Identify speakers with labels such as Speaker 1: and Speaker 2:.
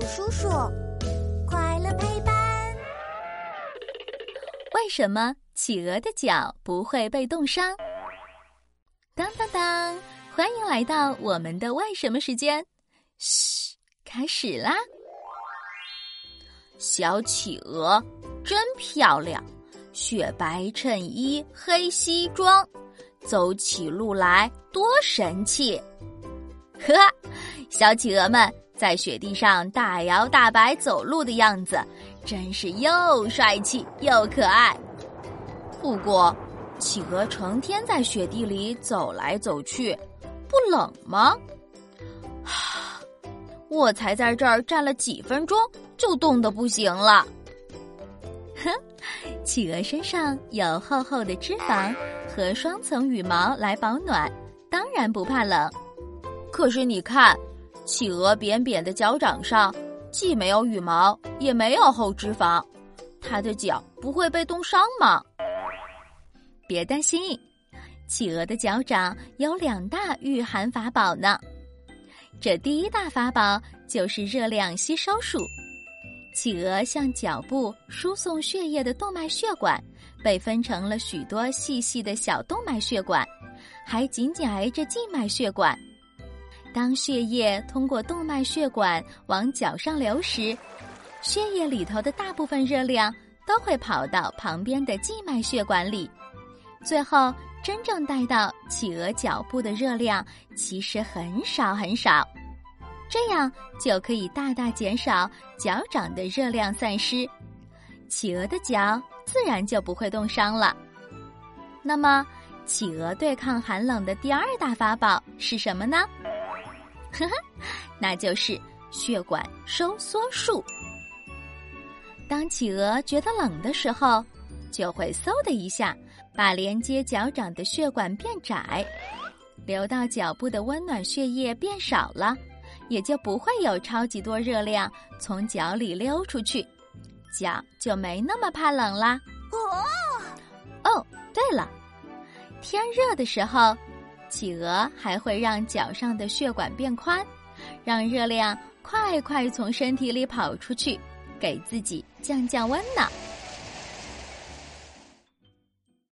Speaker 1: 鼠叔叔，快乐陪伴。
Speaker 2: 为什么企鹅的脚不会被冻伤？当当当！欢迎来到我们的为什么时间。嘘，开始啦！小企鹅真漂亮，雪白衬衣，黑西装，走起路来多神气。呵，小企鹅们在雪地上大摇大摆走路的样子，真是又帅气又可爱。不过，企鹅成天在雪地里走来走去，不冷吗？我才在这儿站了几分钟，就冻得不行了。哼，企鹅身上有厚厚的脂肪和双层羽毛来保暖，当然不怕冷。可是你看，企鹅扁扁的脚掌上既没有羽毛，也没有厚脂肪，它的脚不会被冻伤吗？别担心，企鹅的脚掌有两大御寒法宝呢。这第一大法宝就是热量吸收术。企鹅向脚部输送血液的动脉血管，被分成了许多细细的小动脉血管，还紧紧挨着静脉血管。当血液通过动脉血管往脚上流时，血液里头的大部分热量都会跑到旁边的静脉血管里，最后真正带到企鹅脚部的热量其实很少很少，这样就可以大大减少脚掌的热量散失，企鹅的脚自然就不会冻伤了。那么，企鹅对抗寒冷的第二大法宝是什么呢？呵呵，那就是血管收缩术。当企鹅觉得冷的时候，就会嗖的一下，把连接脚掌的血管变窄，流到脚部的温暖血液变少了，也就不会有超级多热量从脚里溜出去，脚就没那么怕冷啦。哦，哦，对了，天热的时候。企鹅还会让脚上的血管变宽，让热量快快从身体里跑出去，给自己降降温呢。